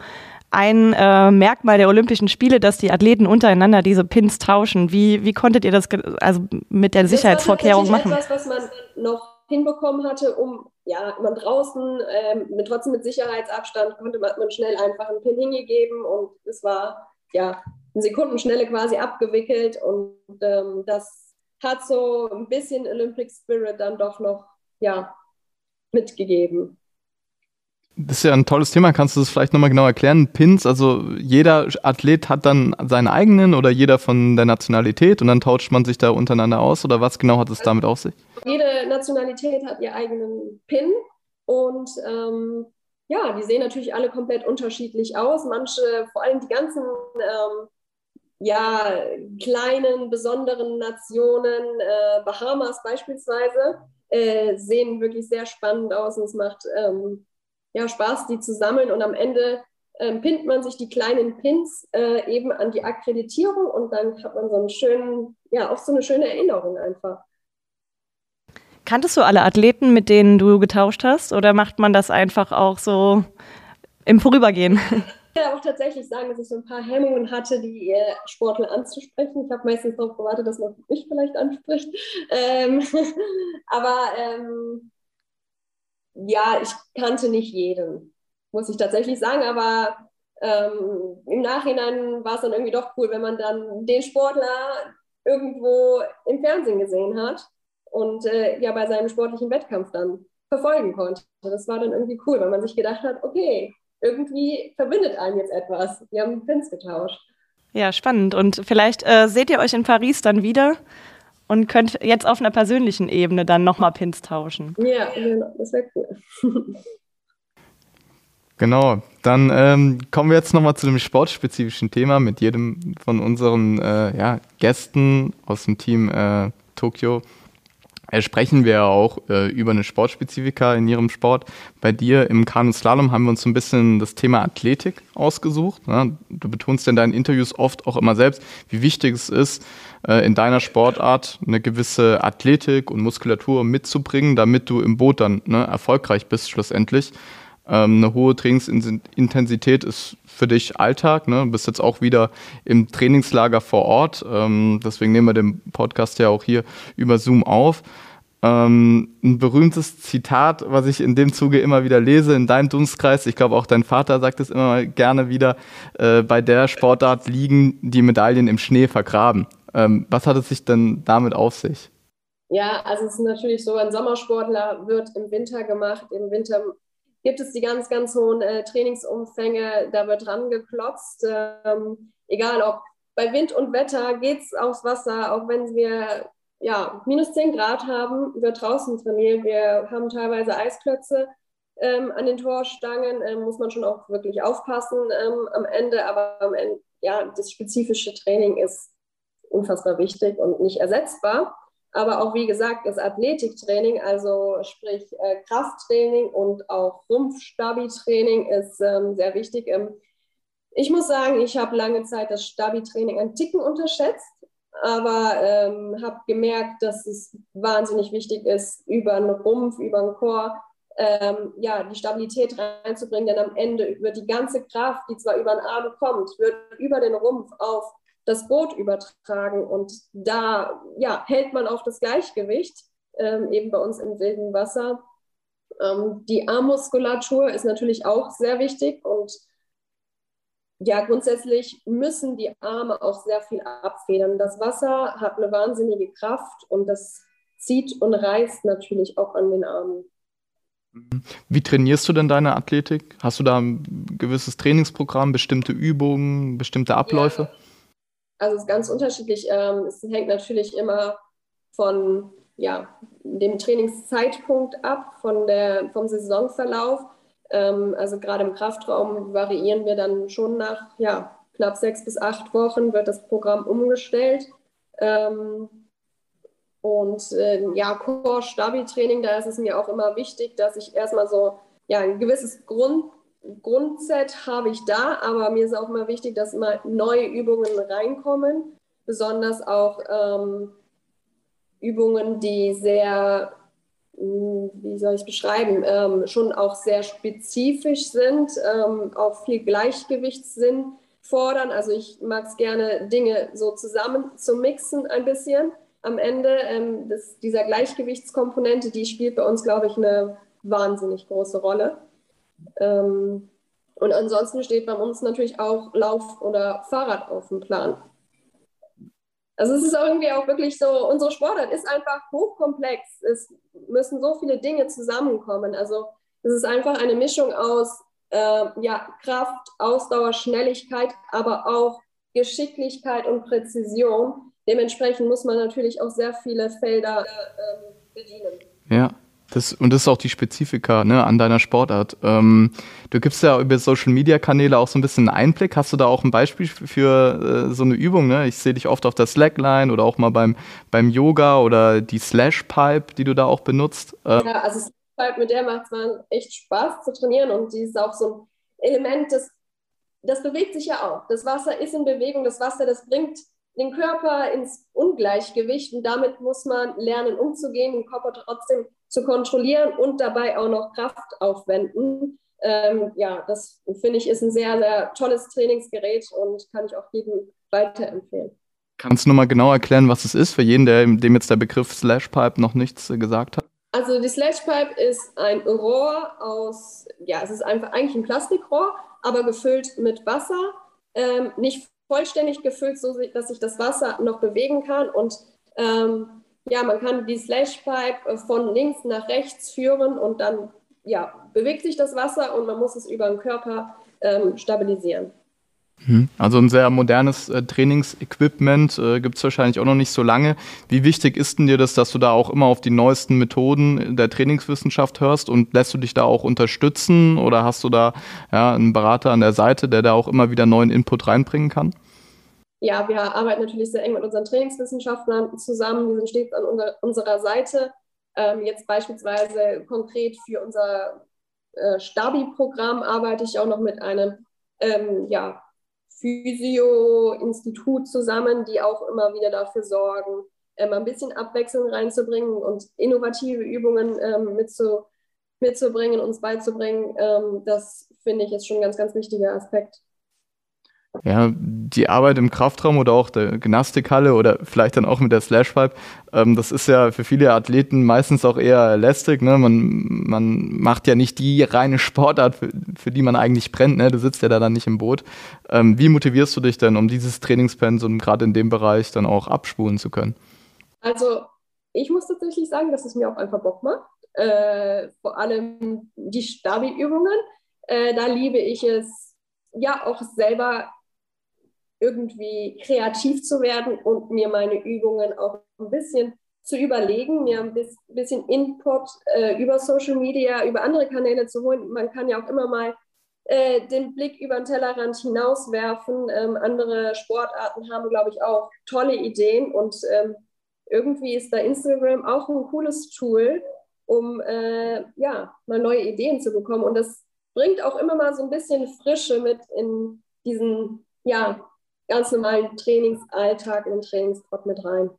Speaker 1: ein äh, Merkmal der Olympischen Spiele, dass die Athleten untereinander diese Pins tauschen. Wie, wie konntet ihr das also mit der Sicherheitsvorkehrung machen?
Speaker 3: Das war etwas, was man noch hinbekommen hatte, um ja, man draußen ähm, mit trotzdem mit Sicherheitsabstand konnte man, man schnell einfach einen Pin hingegeben und es war ja in Sekundenschnelle quasi abgewickelt und ähm, das hat so ein bisschen Olympic Spirit dann doch noch ja mitgegeben.
Speaker 2: Das ist ja ein tolles Thema. Kannst du das vielleicht nochmal genau erklären? Pins, also jeder Athlet hat dann seinen eigenen oder jeder von der Nationalität und dann tauscht man sich da untereinander aus oder was genau hat es damit auf sich?
Speaker 3: Jede Nationalität hat ihren eigenen Pin und ähm, ja, die sehen natürlich alle komplett unterschiedlich aus. Manche, vor allem die ganzen ähm, ja, kleinen, besonderen Nationen, äh, Bahamas beispielsweise, äh, sehen wirklich sehr spannend aus und es macht ähm, ja, Spaß, die zu sammeln und am Ende ähm, pinnt man sich die kleinen Pins äh, eben an die Akkreditierung und dann hat man so einen schönen, ja, auch so eine schöne Erinnerung einfach.
Speaker 1: Kanntest du alle Athleten, mit denen du getauscht hast oder macht man das einfach auch so im Vorübergehen?
Speaker 3: auch tatsächlich sagen, dass ich so ein paar Hemmungen hatte, die Sportler anzusprechen. Ich habe meistens darauf gewartet, dass man mich vielleicht anspricht. Ähm, aber ähm, ja, ich kannte nicht jeden, muss ich tatsächlich sagen. Aber ähm, im Nachhinein war es dann irgendwie doch cool, wenn man dann den Sportler irgendwo im Fernsehen gesehen hat und äh, ja bei seinem sportlichen Wettkampf dann verfolgen konnte. Das war dann irgendwie cool, weil man sich gedacht hat, okay, irgendwie verbindet einen jetzt etwas. Wir haben Pins getauscht.
Speaker 1: Ja, spannend. Und vielleicht äh, seht ihr euch in Paris dann wieder und könnt jetzt auf einer persönlichen Ebene dann nochmal Pins tauschen.
Speaker 3: Ja, genau, das wäre cool.
Speaker 2: Genau, dann ähm, kommen wir jetzt nochmal zu dem sportspezifischen Thema mit jedem von unseren äh, ja, Gästen aus dem Team äh, Tokio äh, sprechen wir auch äh, über eine Sportspezifika in Ihrem Sport. Bei dir im Kanuslalom haben wir uns so ein bisschen das Thema Athletik ausgesucht. Ne? Du betonst in deinen Interviews oft auch immer selbst, wie wichtig es ist, äh, in deiner Sportart eine gewisse Athletik und Muskulatur mitzubringen, damit du im Boot dann ne, erfolgreich bist schlussendlich. Ähm, eine hohe Trainingsintensität ist für dich Alltag. Ne? Du bist jetzt auch wieder im Trainingslager vor Ort. Ähm, deswegen nehmen wir den Podcast ja auch hier über Zoom auf. Ähm, ein berühmtes Zitat, was ich in dem Zuge immer wieder lese in deinem Dunstkreis, ich glaube auch dein Vater sagt es immer gerne wieder, äh, bei der Sportart liegen die Medaillen im Schnee vergraben. Ähm, was hat es sich denn damit auf sich?
Speaker 3: Ja, also es ist natürlich so, ein Sommersportler wird im Winter gemacht. Im Winter gibt es die ganz, ganz hohen äh, Trainingsumfänge, da wird dran geklotzt. Ähm, egal ob bei Wind und Wetter geht es aufs Wasser, auch wenn wir ja, minus 10 Grad haben, wird draußen trainiert. Wir haben teilweise Eisklötze ähm, an den Torstangen, ähm, muss man schon auch wirklich aufpassen ähm, am Ende, aber am Ende, ja, das spezifische Training ist unfassbar wichtig und nicht ersetzbar. Aber auch, wie gesagt, das Athletiktraining, also sprich äh, Krafttraining und auch Rumpfstabi-Training ist ähm, sehr wichtig. Ähm, ich muss sagen, ich habe lange Zeit das Stabi-Training ein Ticken unterschätzt, aber ähm, habe gemerkt, dass es wahnsinnig wichtig ist, über einen Rumpf, über einen Chor, ähm, ja, die Stabilität reinzubringen, denn am Ende wird die ganze Kraft, die zwar über den Arm kommt, wird über den Rumpf auf das Boot übertragen. Und da ja, hält man auch das Gleichgewicht, ähm, eben bei uns im wilden Wasser. Ähm, die Armmuskulatur ist natürlich auch sehr wichtig und ja, grundsätzlich müssen die Arme auch sehr viel abfedern. Das Wasser hat eine wahnsinnige Kraft und das zieht und reißt natürlich auch an den Armen.
Speaker 2: Wie trainierst du denn deine Athletik? Hast du da ein gewisses Trainingsprogramm, bestimmte Übungen, bestimmte Abläufe? Ja.
Speaker 3: Also es ist ganz unterschiedlich. Ähm, es hängt natürlich immer von ja, dem Trainingszeitpunkt ab, von der, vom Saisonverlauf. Ähm, also gerade im Kraftraum variieren wir dann schon nach ja, knapp sechs bis acht Wochen wird das Programm umgestellt. Ähm, und äh, ja, Core-Stabi-Training, da ist es mir auch immer wichtig, dass ich erstmal so ja, ein gewisses Grund, Grundset habe ich da, aber mir ist auch immer wichtig, dass immer neue Übungen reinkommen, besonders auch ähm, Übungen, die sehr, hm, wie soll ich es beschreiben, ähm, schon auch sehr spezifisch sind, ähm, auch viel Gleichgewichtssinn fordern. Also ich mag es gerne, Dinge so zusammen zu mixen ein bisschen am Ende. Ähm, das, dieser Gleichgewichtskomponente, die spielt bei uns, glaube ich, eine wahnsinnig große Rolle. Ähm, und ansonsten steht bei uns natürlich auch Lauf oder Fahrrad auf dem Plan. Also es ist irgendwie auch wirklich so, unsere Sportart ist einfach hochkomplex. Es müssen so viele Dinge zusammenkommen. Also es ist einfach eine Mischung aus äh, ja, Kraft, Ausdauer, Schnelligkeit, aber auch Geschicklichkeit und Präzision. Dementsprechend muss man natürlich auch sehr viele Felder äh, bedienen.
Speaker 2: Ja. Das, und das ist auch die Spezifika ne, an deiner Sportart. Ähm, du gibst ja über Social Media Kanäle auch so ein bisschen einen Einblick. Hast du da auch ein Beispiel für äh, so eine Übung? Ne? Ich sehe dich oft auf der Slackline oder auch mal beim, beim Yoga oder die Slash Pipe, die du da auch benutzt.
Speaker 3: Ähm. Ja, also Slash Pipe, mit der macht es mal echt Spaß zu trainieren und die ist auch so ein Element, das, das bewegt sich ja auch. Das Wasser ist in Bewegung, das Wasser, das bringt den Körper ins Ungleichgewicht und damit muss man lernen umzugehen, den Körper trotzdem zu kontrollieren und dabei auch noch Kraft aufwenden. ähm, ja, das finde ich ist ein sehr, sehr tolles Trainingsgerät und kann ich auch jedem weiterempfehlen.
Speaker 2: Kannst du nochmal genau erklären, was es ist, für jeden, der, dem jetzt der Begriff Slashpipe noch nichts äh, gesagt hat?
Speaker 3: Also die Slashpipe ist ein Rohr aus, ja, es ist einfach eigentlich ein Plastikrohr, aber gefüllt mit Wasser. Ähm, nicht vollständig gefüllt, so dass sich das Wasser noch bewegen kann. Und ähm, ja, man kann die Slashpipe von links nach rechts führen und dann ja, bewegt sich das Wasser und man muss es über den Körper ähm, stabilisieren.
Speaker 2: Mhm. Also ein sehr modernes äh, Trainingsequipment äh, gibt es wahrscheinlich auch noch nicht so lange. Wie wichtig ist denn dir das, dass du da auch immer auf die neuesten Methoden der Trainingswissenschaft hörst und lässt du dich da auch unterstützen oder hast du da ja, einen Berater an der Seite, der da auch immer wieder neuen Input reinbringen kann?
Speaker 3: Ja, wir arbeiten natürlich sehr eng mit unseren Trainingswissenschaftlern zusammen. Die sind stets an unser, unserer Seite. Ähm, jetzt beispielsweise konkret für unser äh, Stabi-Programm arbeite ich auch noch mit einem ähm, ja, Physio-Institut zusammen, die auch immer wieder dafür sorgen, ähm, ein bisschen Abwechslung reinzubringen und innovative Übungen ähm, mitzu, mitzubringen, uns beizubringen. Ähm, das finde ich ist schon ein ganz, ganz wichtiger Aspekt
Speaker 2: ja, die Arbeit im Kraftraum oder auch der Gymnastikhalle oder vielleicht dann auch mit der Slashpipe, ähm, das ist ja für viele Athleten meistens auch eher lästig. Ne? Man, man macht ja nicht die reine Sportart, für, für die man eigentlich brennt. Ne? Du sitzt ja da dann nicht im Boot. Ähm, wie motivierst du dich denn, um dieses Trainingspensum gerade in dem Bereich dann auch abspulen zu können?
Speaker 3: Also ich muss tatsächlich sagen, dass es mir auch einfach Bock macht. Äh, vor allem die Stabi-Übungen. Äh, da liebe ich es, ja auch selber irgendwie kreativ zu werden und mir meine Übungen auch ein bisschen zu überlegen, mir ein bisschen Input äh, über Social Media, über andere Kanäle zu holen. Man kann ja auch immer mal äh, den Blick über den Tellerrand hinauswerfen. Ähm, andere Sportarten haben, glaube ich, auch tolle Ideen und ähm, irgendwie ist da Instagram auch ein cooles Tool, um äh, ja, mal neue Ideen zu bekommen. Und das bringt auch immer mal so ein bisschen Frische mit in diesen ja, ganz normalen Trainingsalltag in den Trainingstrott mit rein.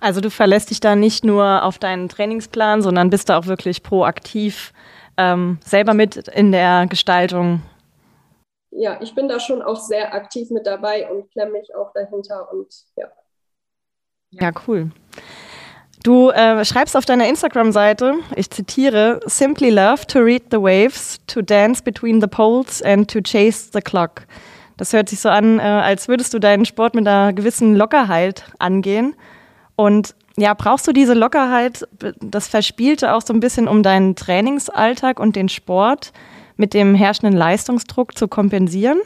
Speaker 1: Also du verlässt dich da nicht nur auf deinen Trainingsplan, sondern bist da auch wirklich proaktiv ähm, selber mit in der Gestaltung.
Speaker 3: Ja, ich bin da schon auch sehr aktiv mit dabei und klemme mich auch dahinter und ja.
Speaker 1: Ja, cool. Du äh, schreibst auf deiner Instagram-Seite, ich zitiere, Simply love to read the waves, to dance between the poles and to chase the clock. Das hört sich so an, äh, als würdest du deinen Sport mit einer gewissen Lockerheit angehen. Und ja, brauchst du diese Lockerheit, das Verspielte auch so ein bisschen, um deinen Trainingsalltag und den Sport mit dem herrschenden Leistungsdruck zu kompensieren?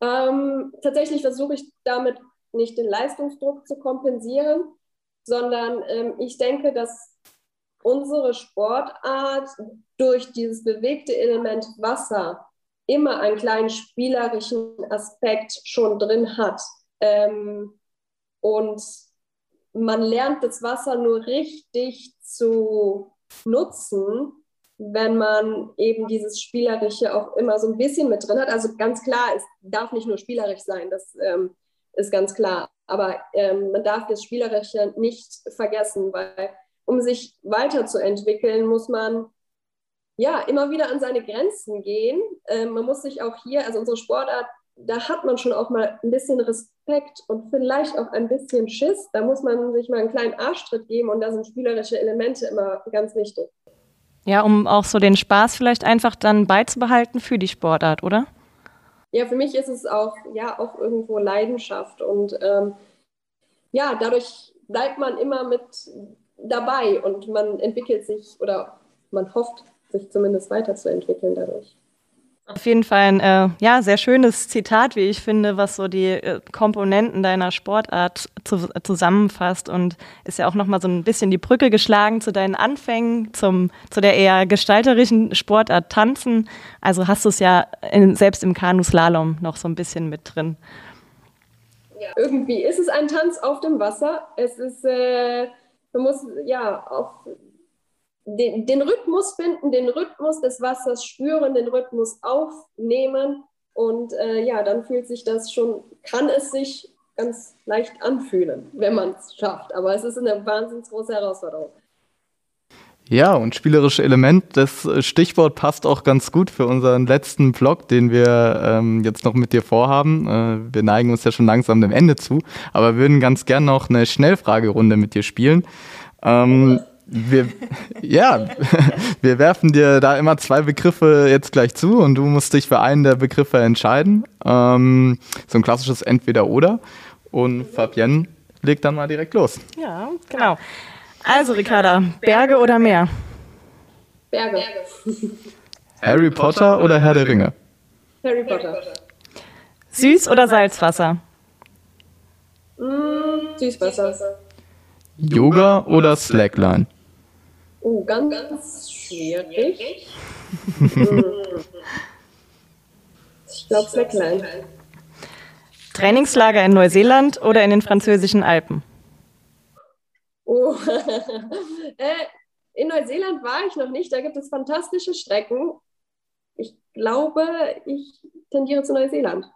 Speaker 3: Ähm, tatsächlich versuche ich damit nicht den Leistungsdruck zu kompensieren, sondern ähm, ich denke, dass unsere Sportart durch dieses bewegte Element Wasser immer einen kleinen spielerischen Aspekt schon drin hat. Ähm, und man lernt das Wasser nur richtig zu nutzen, wenn man eben dieses Spielerische auch immer so ein bisschen mit drin hat. Also ganz klar, es darf nicht nur spielerisch sein, das ähm, ist ganz klar. Aber ähm, man darf das Spielerische nicht vergessen, weil um sich weiterzuentwickeln, muss man ja, immer wieder an seine Grenzen gehen. Ähm, man muss sich auch hier, also unsere Sportart, da hat man schon auch mal ein bisschen Respekt und vielleicht auch ein bisschen Schiss. Da muss man sich mal einen kleinen Arschtritt geben und da sind spielerische Elemente immer ganz wichtig.
Speaker 1: Ja, um auch so den Spaß vielleicht einfach dann beizubehalten für die Sportart, oder?
Speaker 3: Ja, für mich ist es auch, ja, auch irgendwo Leidenschaft und ähm, ja, dadurch bleibt man immer mit dabei und man entwickelt sich oder man hofft sich zumindest weiterzuentwickeln dadurch.
Speaker 1: Auf jeden Fall ein äh, ja, sehr schönes Zitat, wie ich finde, was so die äh, Komponenten deiner Sportart zu, zusammenfasst und ist ja auch nochmal so ein bisschen die Brücke geschlagen zu deinen Anfängen, zum, zu der eher gestalterischen Sportart Tanzen. Also hast du es ja in, selbst im Kanuslalom noch so ein bisschen mit drin.
Speaker 3: Ja, irgendwie ist es ein Tanz auf dem Wasser. Es ist, äh, man muss ja auf den, den Rhythmus finden, den Rhythmus des Wassers spüren, den Rhythmus aufnehmen und äh, ja, dann fühlt sich das schon, kann es sich ganz leicht anfühlen, wenn man es schafft. Aber es ist eine wahnsinnig große Herausforderung.
Speaker 2: Ja, und spielerische Element, das Stichwort passt auch ganz gut für unseren letzten Vlog, den wir ähm, jetzt noch mit dir vorhaben. Äh, wir neigen uns ja schon langsam dem Ende zu, aber würden ganz gern noch eine Schnellfragerunde mit dir spielen. Ähm, wir, ja, wir werfen dir da immer zwei Begriffe jetzt gleich zu und du musst dich für einen der Begriffe entscheiden. Ähm, so ein klassisches Entweder-Oder. Und Fabienne legt dann mal direkt los.
Speaker 1: Ja, genau. Also, Ricarda, Berge oder Meer?
Speaker 3: Berge.
Speaker 2: Harry Potter oder Herr der Ringe?
Speaker 3: Harry Potter.
Speaker 1: Süß- oder Salzwasser?
Speaker 3: Mm, Süßwasser.
Speaker 2: Yoga oder Slackline?
Speaker 3: Oh, ganz, ganz schwierig. Mm. ich glaube Slackline.
Speaker 1: Trainingslager in Neuseeland oder in den französischen Alpen?
Speaker 3: Oh. äh, in Neuseeland war ich noch nicht. Da gibt es fantastische Strecken. Ich glaube, ich tendiere zu Neuseeland.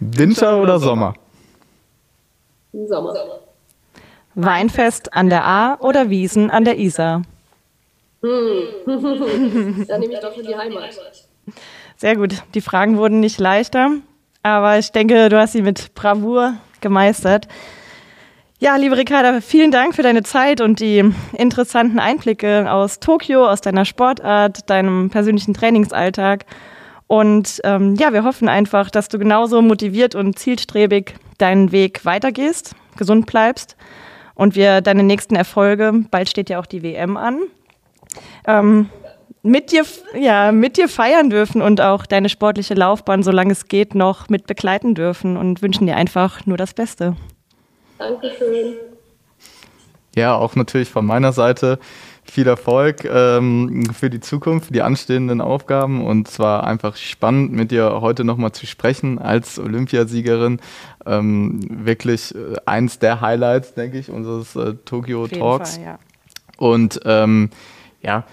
Speaker 2: Winter oder Sommer?
Speaker 3: Sommer.
Speaker 1: Weinfest an der A oder Wiesen an der Isar?
Speaker 3: Hm. Dann nehme ich doch für die Heimat.
Speaker 1: Sehr gut. Die Fragen wurden nicht leichter, aber ich denke, du hast sie mit Bravour gemeistert. Ja, liebe Ricarda, vielen Dank für deine Zeit und die interessanten Einblicke aus Tokio, aus deiner Sportart, deinem persönlichen Trainingsalltag. Und ähm, ja, wir hoffen einfach, dass du genauso motiviert und zielstrebig deinen Weg weitergehst, gesund bleibst und wir deine nächsten Erfolge, bald steht ja auch die WM an, ähm, mit dir, ja, mit dir feiern dürfen und auch deine sportliche Laufbahn, solange es geht, noch mit begleiten dürfen und wünschen dir einfach nur das Beste.
Speaker 3: Dankeschön.
Speaker 2: Ja, auch natürlich von meiner Seite viel Erfolg ähm, für die Zukunft, für die anstehenden Aufgaben und zwar einfach spannend mit dir heute nochmal zu sprechen als Olympiasiegerin. Ähm, wirklich äh, eins der Highlights, denke ich, unseres äh, Tokyo Talks. Fall, ja. Und ähm, ja,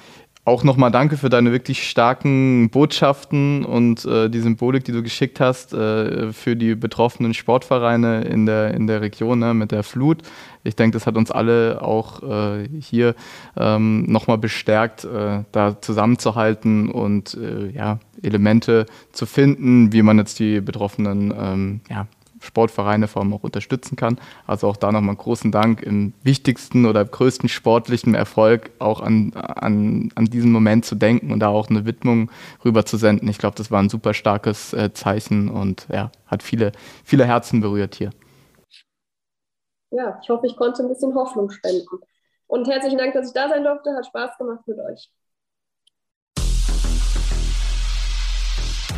Speaker 2: auch nochmal danke für deine wirklich starken Botschaften und äh, die Symbolik, die du geschickt hast äh, für die betroffenen Sportvereine in der, in der Region ne, mit der Flut. Ich denke, das hat uns alle auch äh, hier ähm, nochmal bestärkt, äh, da zusammenzuhalten und äh, ja, Elemente zu finden, wie man jetzt die betroffenen ähm, ja, Sportvereine vor allem auch unterstützen kann. Also auch da nochmal großen Dank im wichtigsten oder größten sportlichen Erfolg auch an, an, an diesen Moment zu denken und da auch eine Widmung rüber zu senden. Ich glaube, das war ein super starkes äh, Zeichen und ja, hat viele, viele Herzen berührt hier.
Speaker 3: Ja, ich hoffe, ich konnte ein bisschen Hoffnung spenden. Und herzlichen Dank, dass ich da sein durfte. Hat Spaß gemacht mit euch.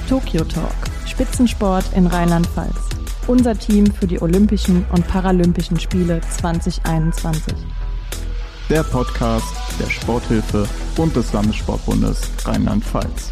Speaker 1: Tokyo Talk. Spitzensport in Rheinland-Pfalz unser Team für die Olympischen und Paralympischen Spiele 2021.
Speaker 4: Der Podcast der Sporthilfe und des Landessportbundes Rheinland-Pfalz.